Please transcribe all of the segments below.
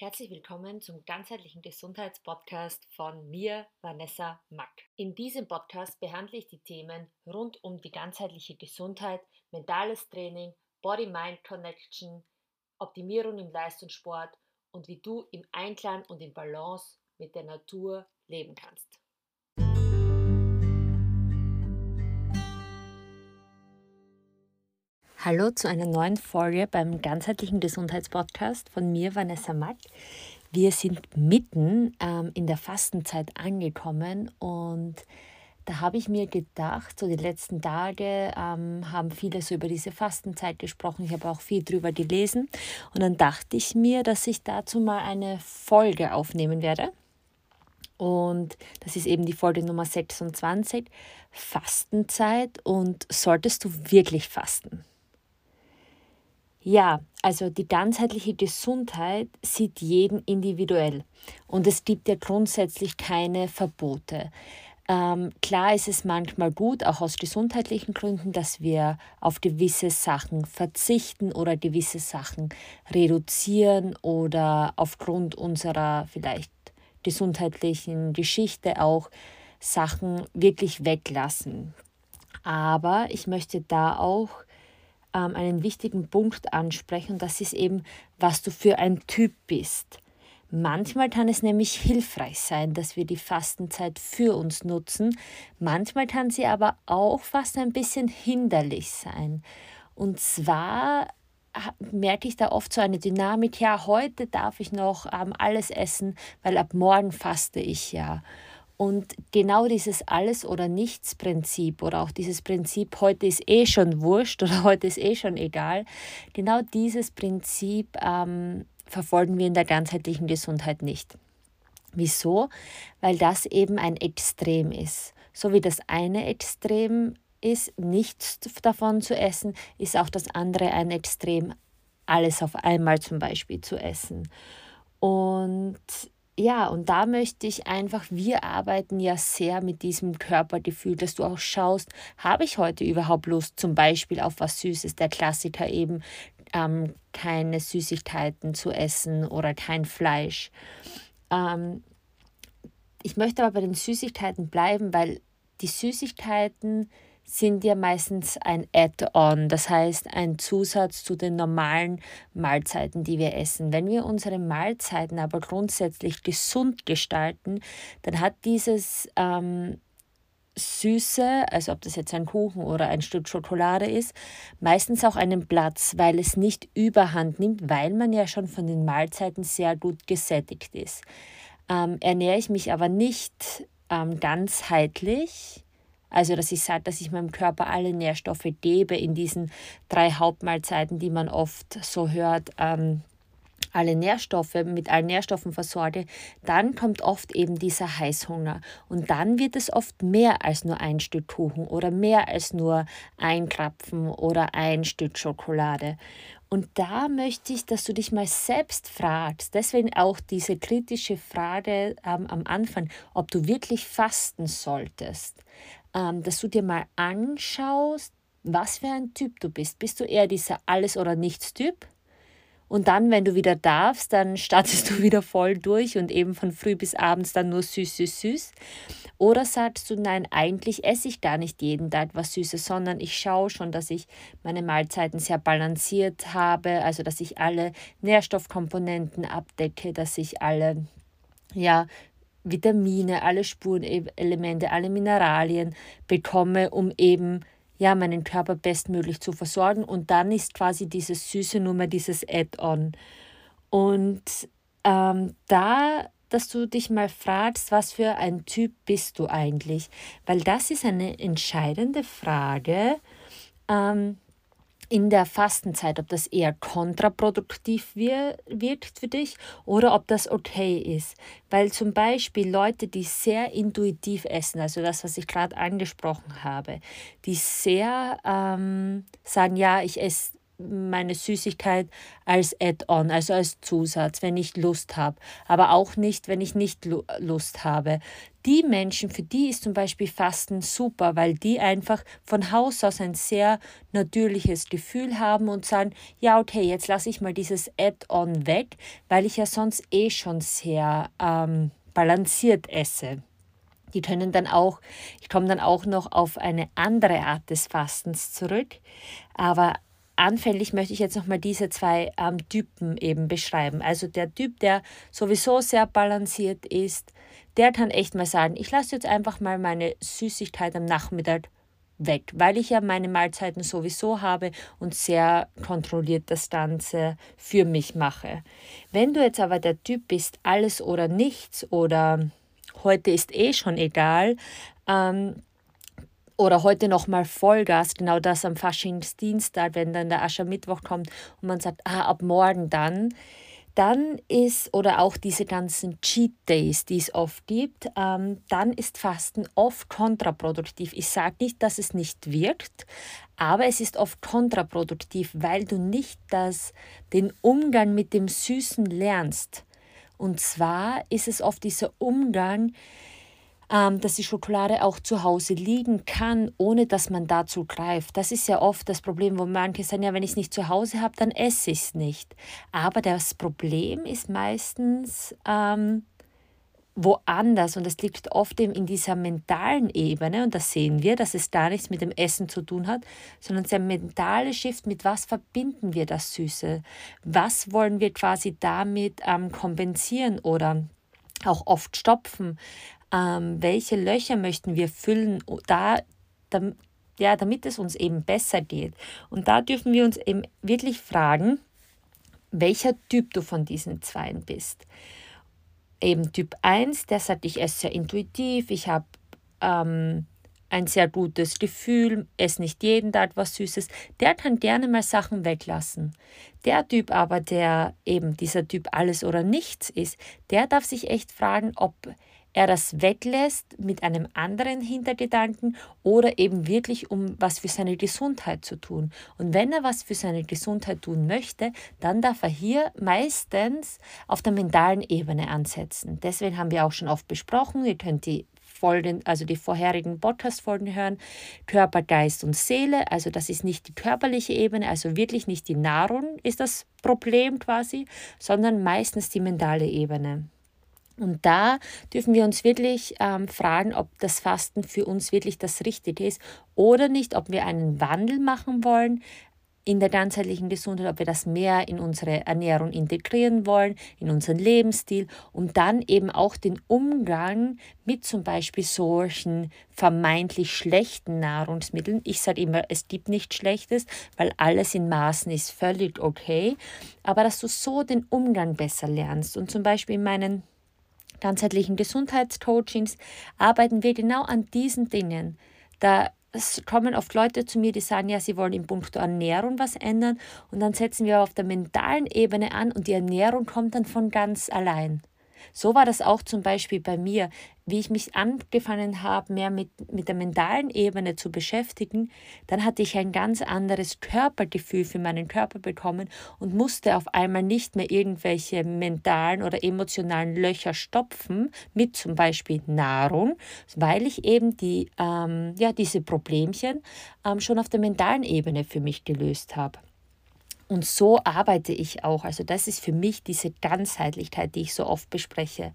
Herzlich willkommen zum ganzheitlichen Gesundheitspodcast von mir, Vanessa Mack. In diesem Podcast behandle ich die Themen rund um die ganzheitliche Gesundheit, mentales Training, Body-Mind-Connection, Optimierung im Leistungssport und wie du im Einklang und in Balance mit der Natur leben kannst. Hallo zu einer neuen Folge beim ganzheitlichen Gesundheitspodcast von mir, Vanessa Mack. Wir sind mitten ähm, in der Fastenzeit angekommen und da habe ich mir gedacht, so die letzten Tage ähm, haben viele so über diese Fastenzeit gesprochen. Ich habe auch viel drüber gelesen und dann dachte ich mir, dass ich dazu mal eine Folge aufnehmen werde. Und das ist eben die Folge Nummer 26, Fastenzeit und solltest du wirklich fasten? Ja, also die ganzheitliche Gesundheit sieht jeden individuell und es gibt ja grundsätzlich keine Verbote. Ähm, klar ist es manchmal gut, auch aus gesundheitlichen Gründen, dass wir auf gewisse Sachen verzichten oder gewisse Sachen reduzieren oder aufgrund unserer vielleicht gesundheitlichen Geschichte auch Sachen wirklich weglassen. Aber ich möchte da auch ähm, einen wichtigen Punkt ansprechen und das ist eben, was du für ein Typ bist. Manchmal kann es nämlich hilfreich sein, dass wir die Fastenzeit für uns nutzen. Manchmal kann sie aber auch fast ein bisschen hinderlich sein. Und zwar merke ich da oft so eine Dynamik, ja, heute darf ich noch ähm, alles essen, weil ab morgen faste ich ja. Und genau dieses Alles- oder Nichts-Prinzip oder auch dieses Prinzip, heute ist eh schon wurscht oder heute ist eh schon egal, genau dieses Prinzip ähm, verfolgen wir in der ganzheitlichen Gesundheit nicht. Wieso? Weil das eben ein Extrem ist. So wie das eine Extrem ist, nichts davon zu essen, ist auch das andere ein Extrem, alles auf einmal zum Beispiel zu essen. Und ja, und da möchte ich einfach, wir arbeiten ja sehr mit diesem Körpergefühl, dass du auch schaust, habe ich heute überhaupt Lust zum Beispiel auf was Süßes, der Klassiker eben, ähm, keine Süßigkeiten zu essen oder kein Fleisch. Ähm, ich möchte aber bei den Süßigkeiten bleiben, weil die Süßigkeiten sind ja meistens ein Add-on, das heißt ein Zusatz zu den normalen Mahlzeiten, die wir essen. Wenn wir unsere Mahlzeiten aber grundsätzlich gesund gestalten, dann hat dieses ähm, Süße, also ob das jetzt ein Kuchen oder ein Stück Schokolade ist, meistens auch einen Platz, weil es nicht überhand nimmt, weil man ja schon von den Mahlzeiten sehr gut gesättigt ist. Ähm, ernähre ich mich aber nicht ähm, ganzheitlich, also, dass ich sage, dass ich meinem Körper alle Nährstoffe gebe in diesen drei Hauptmahlzeiten, die man oft so hört, ähm, alle Nährstoffe mit allen Nährstoffen versorge, dann kommt oft eben dieser Heißhunger. Und dann wird es oft mehr als nur ein Stück Kuchen oder mehr als nur ein Krapfen oder ein Stück Schokolade. Und da möchte ich, dass du dich mal selbst fragst, deswegen auch diese kritische Frage ähm, am Anfang, ob du wirklich fasten solltest ähm, dass du dir mal anschaust, was für ein Typ du bist. Bist du eher dieser Alles- oder Nichts-Typ? Und dann, wenn du wieder darfst, dann startest du wieder voll durch und eben von früh bis abends dann nur süß, süß, süß. Oder sagst du, nein, eigentlich esse ich gar nicht jeden Tag was Süßes, sondern ich schaue schon, dass ich meine Mahlzeiten sehr balanciert habe, also dass ich alle Nährstoffkomponenten abdecke, dass ich alle ja, Vitamine, alle Spurenelemente, alle Mineralien bekomme, um eben ja, meinen Körper bestmöglich zu versorgen. Und dann ist quasi dieses süße Nummer, dieses Add-on. Und ähm, da, dass du dich mal fragst, was für ein Typ bist du eigentlich? Weil das ist eine entscheidende Frage. Ähm, in der Fastenzeit, ob das eher kontraproduktiv wirkt für dich oder ob das okay ist. Weil zum Beispiel Leute, die sehr intuitiv essen, also das, was ich gerade angesprochen habe, die sehr ähm, sagen, ja, ich esse meine Süßigkeit als Add-on, also als Zusatz, wenn ich Lust habe, aber auch nicht, wenn ich nicht Lust habe. Die Menschen, für die ist zum Beispiel Fasten super, weil die einfach von Haus aus ein sehr natürliches Gefühl haben und sagen, ja, okay, jetzt lasse ich mal dieses Add-on weg, weil ich ja sonst eh schon sehr ähm, balanciert esse. Die können dann auch, ich komme dann auch noch auf eine andere Art des Fastens zurück, aber anfänglich möchte ich jetzt nochmal diese zwei ähm, Typen eben beschreiben. Also der Typ, der sowieso sehr balanciert ist, der kann echt mal sagen, ich lasse jetzt einfach mal meine Süßigkeit am Nachmittag weg, weil ich ja meine Mahlzeiten sowieso habe und sehr kontrolliert das Ganze für mich mache. Wenn du jetzt aber der Typ bist, alles oder nichts oder heute ist eh schon egal, ähm, oder heute nochmal Vollgas, genau das am Faschingsdienstag, wenn dann der Aschermittwoch kommt und man sagt, ah, ab morgen dann, dann ist, oder auch diese ganzen Cheat Days, die es oft gibt, ähm, dann ist Fasten oft kontraproduktiv. Ich sage nicht, dass es nicht wirkt, aber es ist oft kontraproduktiv, weil du nicht das, den Umgang mit dem Süßen lernst. Und zwar ist es oft dieser Umgang, ähm, dass die Schokolade auch zu Hause liegen kann, ohne dass man dazu greift. Das ist ja oft das Problem, wo manche sagen, ja, wenn ich es nicht zu Hause habe, dann esse ich es nicht. Aber das Problem ist meistens ähm, woanders und es liegt oft eben in dieser mentalen Ebene und das sehen wir, dass es gar nichts mit dem Essen zu tun hat, sondern der mentale Shift, mit was verbinden wir das Süße? Was wollen wir quasi damit ähm, kompensieren oder auch oft stopfen? Ähm, welche Löcher möchten wir füllen, da, da, ja, damit es uns eben besser geht. Und da dürfen wir uns eben wirklich fragen, welcher Typ du von diesen Zweien bist. Eben Typ 1, der sagt, ich esse sehr intuitiv, ich habe ähm, ein sehr gutes Gefühl, esse nicht jeden Tag was Süßes, der kann gerne mal Sachen weglassen. Der Typ aber, der eben dieser Typ alles oder nichts ist, der darf sich echt fragen, ob er das weglässt mit einem anderen Hintergedanken oder eben wirklich um was für seine Gesundheit zu tun. Und wenn er was für seine Gesundheit tun möchte, dann darf er hier meistens auf der mentalen Ebene ansetzen. Deswegen haben wir auch schon oft besprochen, ihr könnt die Folgen, also die vorherigen Podcast-Folgen hören, Körper, Geist und Seele. Also das ist nicht die körperliche Ebene, also wirklich nicht die Nahrung ist das Problem quasi, sondern meistens die mentale Ebene. Und da dürfen wir uns wirklich ähm, fragen, ob das Fasten für uns wirklich das Richtige ist oder nicht, ob wir einen Wandel machen wollen in der ganzheitlichen Gesundheit, ob wir das mehr in unsere Ernährung integrieren wollen, in unseren Lebensstil, um dann eben auch den Umgang mit zum Beispiel solchen vermeintlich schlechten Nahrungsmitteln. Ich sage immer, es gibt nichts Schlechtes, weil alles in Maßen ist völlig okay, aber dass du so den Umgang besser lernst und zum Beispiel in meinen ganzheitlichen Gesundheitscoachings arbeiten wir genau an diesen Dingen. Da es kommen oft Leute zu mir, die sagen, ja, sie wollen in puncto Ernährung was ändern und dann setzen wir auf der mentalen Ebene an und die Ernährung kommt dann von ganz allein. So war das auch zum Beispiel bei mir, wie ich mich angefangen habe, mehr mit, mit der mentalen Ebene zu beschäftigen, dann hatte ich ein ganz anderes Körpergefühl für meinen Körper bekommen und musste auf einmal nicht mehr irgendwelche mentalen oder emotionalen Löcher stopfen, mit zum Beispiel Nahrung, weil ich eben die, ähm, ja, diese Problemchen ähm, schon auf der mentalen Ebene für mich gelöst habe. Und so arbeite ich auch. Also das ist für mich diese Ganzheitlichkeit, die ich so oft bespreche.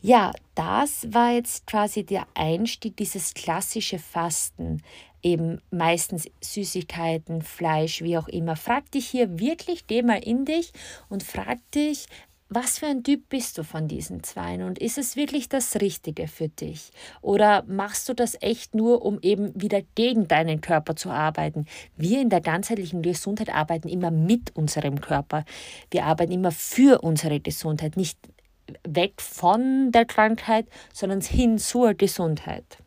Ja, das war jetzt quasi der Einstieg, dieses klassische Fasten. Eben meistens Süßigkeiten, Fleisch, wie auch immer. Frag dich hier wirklich, geh mal in dich und frag dich, was für ein Typ bist du von diesen Zweien und ist es wirklich das Richtige für dich? Oder machst du das echt nur, um eben wieder gegen deinen Körper zu arbeiten? Wir in der ganzheitlichen Gesundheit arbeiten immer mit unserem Körper. Wir arbeiten immer für unsere Gesundheit, nicht weg von der Krankheit, sondern hin zur Gesundheit.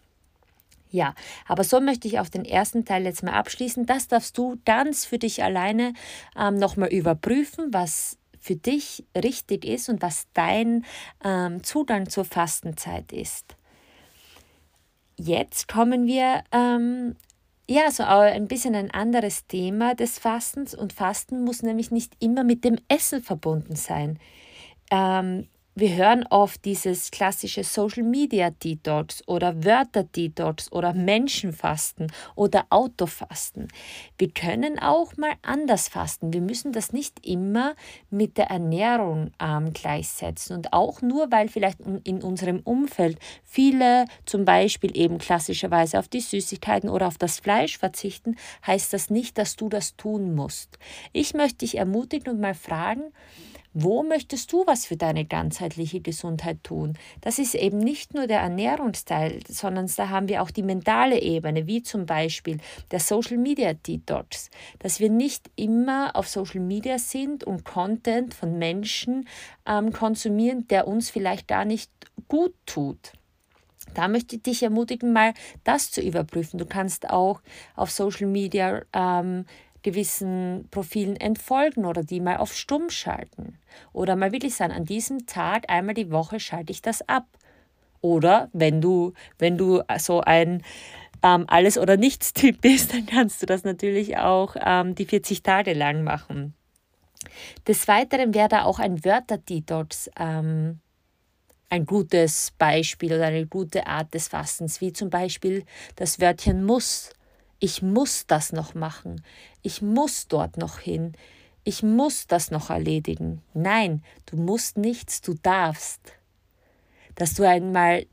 Ja, aber so möchte ich auch den ersten Teil jetzt mal abschließen. Das darfst du ganz für dich alleine ähm, nochmal überprüfen, was für dich richtig ist und was dein ähm, Zugang zur Fastenzeit ist. Jetzt kommen wir ähm, ja, so ein bisschen ein anderes Thema des Fastens und Fasten muss nämlich nicht immer mit dem Essen verbunden sein. Ähm, wir hören oft dieses klassische Social Media Detox oder Wörter Detox oder Menschenfasten oder Autofasten. Wir können auch mal anders fasten. Wir müssen das nicht immer mit der Ernährung ähm, gleichsetzen. Und auch nur, weil vielleicht in unserem Umfeld viele zum Beispiel eben klassischerweise auf die Süßigkeiten oder auf das Fleisch verzichten, heißt das nicht, dass du das tun musst. Ich möchte dich ermutigen und mal fragen, wo möchtest du was für deine ganzheitliche Gesundheit tun? Das ist eben nicht nur der Ernährungsteil, sondern da haben wir auch die mentale Ebene, wie zum Beispiel der Social Media Detox, dass wir nicht immer auf Social Media sind und Content von Menschen ähm, konsumieren, der uns vielleicht gar nicht gut tut. Da möchte ich dich ermutigen, mal das zu überprüfen. Du kannst auch auf Social Media ähm, gewissen Profilen entfolgen oder die mal auf Stumm schalten. Oder mal wirklich sagen, an diesem Tag einmal die Woche schalte ich das ab. Oder wenn du, wenn du so ein ähm, Alles- oder Nichts-Typ bist, dann kannst du das natürlich auch ähm, die 40 Tage lang machen. Des Weiteren wäre da auch ein Wörter-Detox ähm, ein gutes Beispiel oder eine gute Art des Fastens, wie zum Beispiel das Wörtchen muss ich muss das noch machen, ich muss dort noch hin, ich muss das noch erledigen. Nein, du musst nichts, du darfst. Dass du einmal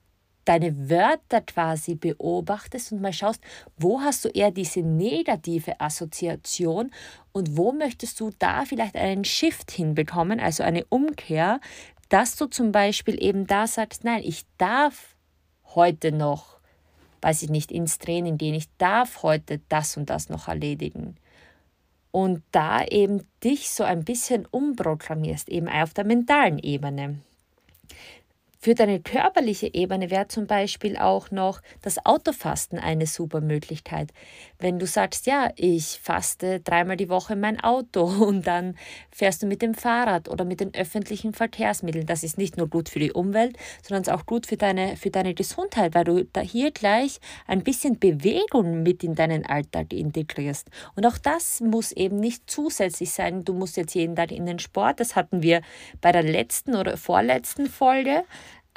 deine Wörter quasi beobachtest und mal schaust, wo hast du eher diese negative Assoziation und wo möchtest du da vielleicht einen Shift hinbekommen, also eine Umkehr, dass du zum Beispiel eben da sagst, nein, ich darf heute noch weiß ich nicht, ins Training gehen. Ich darf heute das und das noch erledigen. Und da eben dich so ein bisschen umprogrammierst, eben auf der mentalen Ebene. Für deine körperliche Ebene wäre zum Beispiel auch noch das Autofasten eine super Möglichkeit. Wenn du sagst, ja, ich faste dreimal die Woche mein Auto und dann fährst du mit dem Fahrrad oder mit den öffentlichen Verkehrsmitteln. Das ist nicht nur gut für die Umwelt, sondern auch gut für deine, für deine Gesundheit, weil du da hier gleich ein bisschen Bewegung mit in deinen Alltag integrierst. Und auch das muss eben nicht zusätzlich sein. Du musst jetzt jeden Tag in den Sport. Das hatten wir bei der letzten oder vorletzten Folge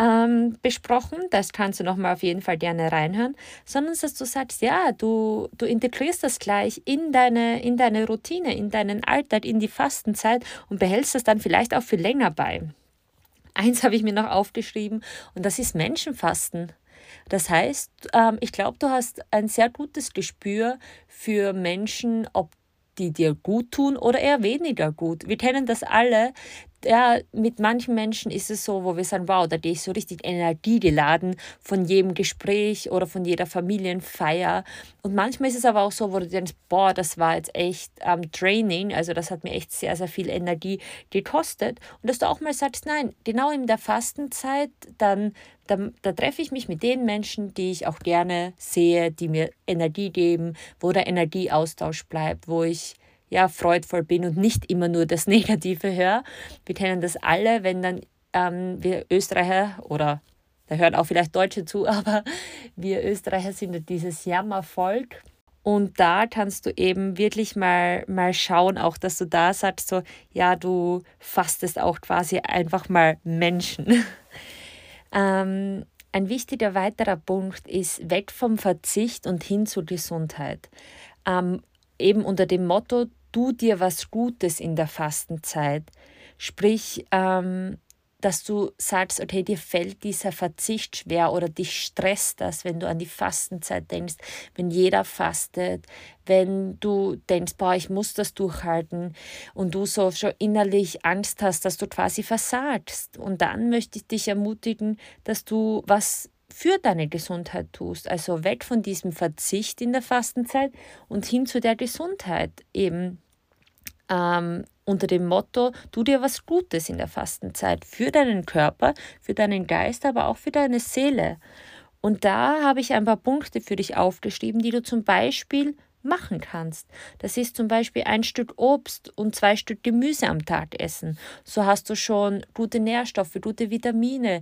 ähm, besprochen. Das kannst du nochmal auf jeden Fall gerne reinhören. Sondern dass du sagst, ja, du, du integrierst das gleich in deine, in deine Routine, in deinen Alltag, in die Fastenzeit und behältst das dann vielleicht auch für länger bei. Eins habe ich mir noch aufgeschrieben und das ist Menschenfasten. Das heißt, ähm, ich glaube, du hast ein sehr gutes Gespür für Menschen, ob die dir gut tun oder eher weniger gut. Wir kennen das alle, ja, mit manchen Menschen ist es so, wo wir sagen, wow, da gehe ich so richtig energiegeladen von jedem Gespräch oder von jeder Familienfeier. Und manchmal ist es aber auch so, wo du denkst, boah, das war jetzt echt ähm, Training, also das hat mir echt sehr, sehr viel Energie gekostet. Und dass du auch mal sagst, nein, genau in der Fastenzeit, dann da, da treffe ich mich mit den Menschen, die ich auch gerne sehe, die mir Energie geben, wo der Energieaustausch bleibt, wo ich ja, freudvoll bin und nicht immer nur das Negative höre. Wir kennen das alle, wenn dann ähm, wir Österreicher oder da hören auch vielleicht Deutsche zu, aber wir Österreicher sind dieses Jammervolk. Und da kannst du eben wirklich mal, mal schauen, auch dass du da sagst, so, ja, du fastest auch quasi einfach mal Menschen. ähm, ein wichtiger weiterer Punkt ist weg vom Verzicht und hin zur Gesundheit. Ähm, eben unter dem Motto, du dir was Gutes in der Fastenzeit. Sprich, ähm, dass du sagst, okay, dir fällt dieser Verzicht schwer oder dich stresst das, wenn du an die Fastenzeit denkst, wenn jeder fastet, wenn du denkst, boah, ich muss das durchhalten und du so schon innerlich Angst hast, dass du quasi versagst. Und dann möchte ich dich ermutigen, dass du was für deine Gesundheit tust. Also weg von diesem Verzicht in der Fastenzeit und hin zu der Gesundheit eben ähm, unter dem Motto, tu dir was Gutes in der Fastenzeit für deinen Körper, für deinen Geist, aber auch für deine Seele. Und da habe ich ein paar Punkte für dich aufgeschrieben, die du zum Beispiel machen kannst. Das ist zum Beispiel ein Stück Obst und zwei Stück Gemüse am Tag essen. So hast du schon gute Nährstoffe, gute Vitamine,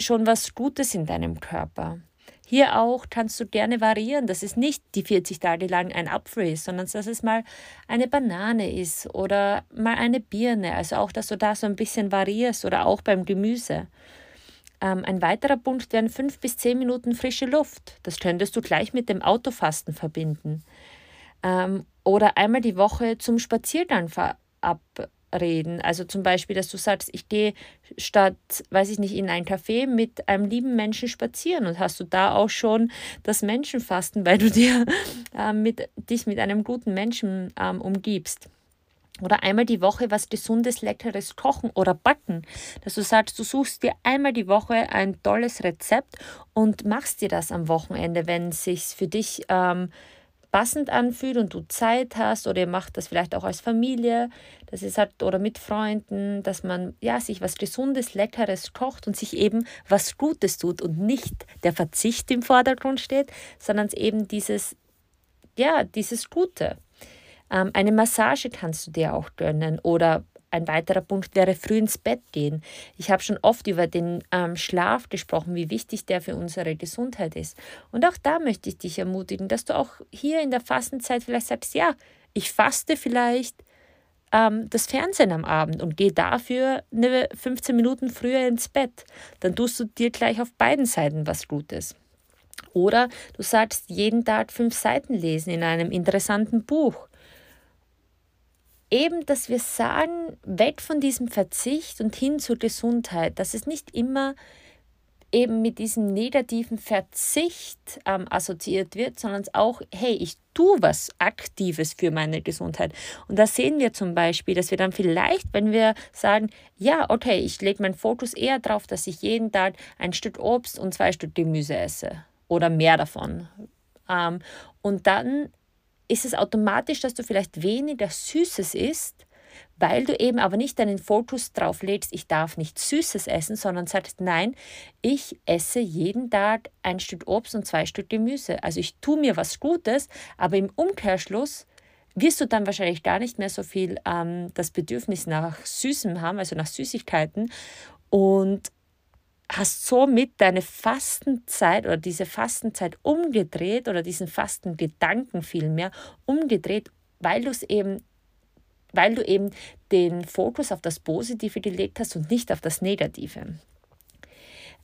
schon was Gutes in deinem Körper. Hier auch kannst du gerne variieren, dass es nicht die 40 Tage lang ein Apfel ist, sondern dass es mal eine Banane ist oder mal eine Birne. Also auch, dass du da so ein bisschen variierst oder auch beim Gemüse. Ähm, ein weiterer Punkt wären fünf bis zehn Minuten frische Luft. Das könntest du gleich mit dem Autofasten verbinden. Ähm, oder einmal die Woche zum Spaziergang verabreden. Also zum Beispiel, dass du sagst, ich gehe statt, weiß ich nicht, in ein Café mit einem lieben Menschen spazieren und hast du da auch schon das Menschenfasten, weil du dir äh, mit, dich mit einem guten Menschen ähm, umgibst. Oder einmal die Woche was gesundes, leckeres kochen oder backen. Dass du sagst, du suchst dir einmal die Woche ein tolles Rezept und machst dir das am Wochenende, wenn es sich für dich ähm, passend anfühlt und du Zeit hast oder ihr macht das vielleicht auch als Familie, dass es hat oder mit Freunden, dass man ja sich was gesundes, leckeres kocht und sich eben was Gutes tut und nicht der Verzicht im Vordergrund steht, sondern eben dieses ja, dieses Gute. Ähm, eine Massage kannst du dir auch gönnen oder ein weiterer Punkt wäre früh ins Bett gehen. Ich habe schon oft über den ähm, Schlaf gesprochen, wie wichtig der für unsere Gesundheit ist. Und auch da möchte ich dich ermutigen, dass du auch hier in der Fastenzeit vielleicht sagst, ja, ich faste vielleicht ähm, das Fernsehen am Abend und gehe dafür eine 15 Minuten früher ins Bett. Dann tust du dir gleich auf beiden Seiten was Gutes. Oder du sagst jeden Tag fünf Seiten lesen in einem interessanten Buch eben, dass wir sagen, weg von diesem Verzicht und hin zur Gesundheit, dass es nicht immer eben mit diesem negativen Verzicht ähm, assoziiert wird, sondern auch, hey, ich tue was Aktives für meine Gesundheit. Und da sehen wir zum Beispiel, dass wir dann vielleicht, wenn wir sagen, ja, okay, ich lege meinen Fokus eher darauf, dass ich jeden Tag ein Stück Obst und zwei Stück Gemüse esse oder mehr davon. Ähm, und dann ist es automatisch, dass du vielleicht weniger Süßes isst, weil du eben aber nicht deinen Fokus drauf legst, ich darf nicht Süßes essen, sondern sagst, nein, ich esse jeden Tag ein Stück Obst und zwei Stück Gemüse. Also ich tue mir was Gutes, aber im Umkehrschluss wirst du dann wahrscheinlich gar nicht mehr so viel ähm, das Bedürfnis nach Süßem haben, also nach Süßigkeiten. Und hast somit deine Fastenzeit oder diese Fastenzeit umgedreht oder diesen Fastengedanken vielmehr umgedreht, weil du es eben weil du eben den Fokus auf das Positive gelegt hast und nicht auf das Negative.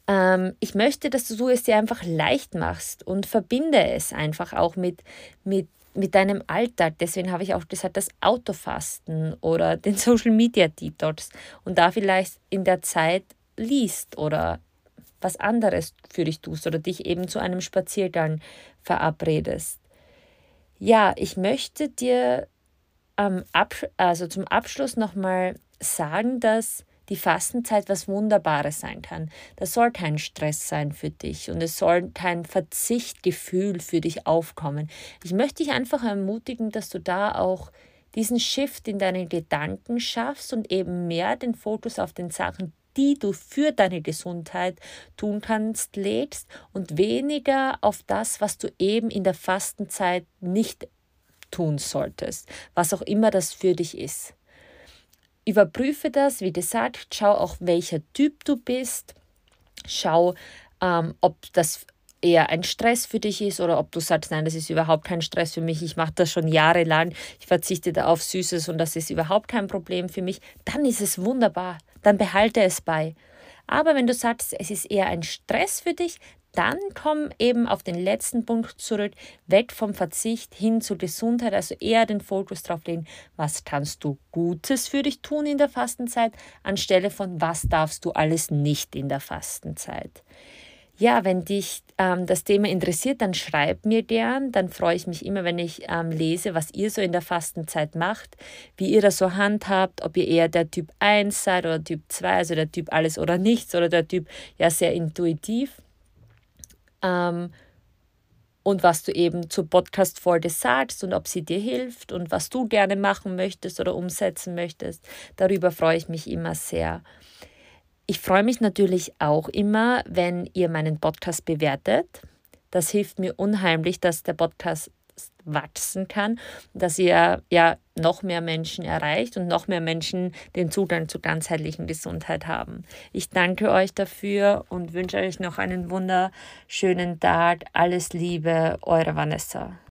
Ähm, ich möchte, dass du es dir einfach leicht machst und verbinde es einfach auch mit, mit, mit deinem Alltag. Deswegen habe ich auch gesagt, das Autofasten oder den Social Media Detox und da vielleicht in der Zeit liest oder was anderes für dich tust oder dich eben zu einem Spaziergang verabredest. Ja, ich möchte dir ähm, also zum Abschluss nochmal sagen, dass die Fastenzeit was Wunderbares sein kann. Das soll kein Stress sein für dich und es soll kein Verzichtgefühl für dich aufkommen. Ich möchte dich einfach ermutigen, dass du da auch diesen Shift in deinen Gedanken schaffst und eben mehr den Fokus auf den Sachen die du für deine Gesundheit tun kannst, legst und weniger auf das, was du eben in der Fastenzeit nicht tun solltest, was auch immer das für dich ist. Überprüfe das, wie gesagt, schau auch, welcher Typ du bist, schau, ähm, ob das eher ein Stress für dich ist oder ob du sagst, nein, das ist überhaupt kein Stress für mich, ich mache das schon jahrelang, ich verzichte da auf Süßes und das ist überhaupt kein Problem für mich, dann ist es wunderbar, dann behalte es bei. Aber wenn du sagst, es ist eher ein Stress für dich, dann komm eben auf den letzten Punkt zurück, weg vom Verzicht hin zur Gesundheit, also eher den Fokus drauf legen, was kannst du Gutes für dich tun in der Fastenzeit, anstelle von was darfst du alles nicht in der Fastenzeit. Ja, wenn dich ähm, das Thema interessiert, dann schreib mir gern. Dann freue ich mich immer, wenn ich ähm, lese, was ihr so in der Fastenzeit macht, wie ihr das so handhabt, ob ihr eher der Typ 1 seid oder Typ 2, also der Typ alles oder nichts oder der Typ ja sehr intuitiv. Ähm, und was du eben zur Podcast-Folge sagst und ob sie dir hilft und was du gerne machen möchtest oder umsetzen möchtest. Darüber freue ich mich immer sehr. Ich freue mich natürlich auch immer, wenn ihr meinen Podcast bewertet. Das hilft mir unheimlich, dass der Podcast wachsen kann, dass ihr ja noch mehr Menschen erreicht und noch mehr Menschen den Zugang zu ganzheitlichen Gesundheit haben. Ich danke euch dafür und wünsche euch noch einen wunderschönen Tag. Alles Liebe, eure Vanessa.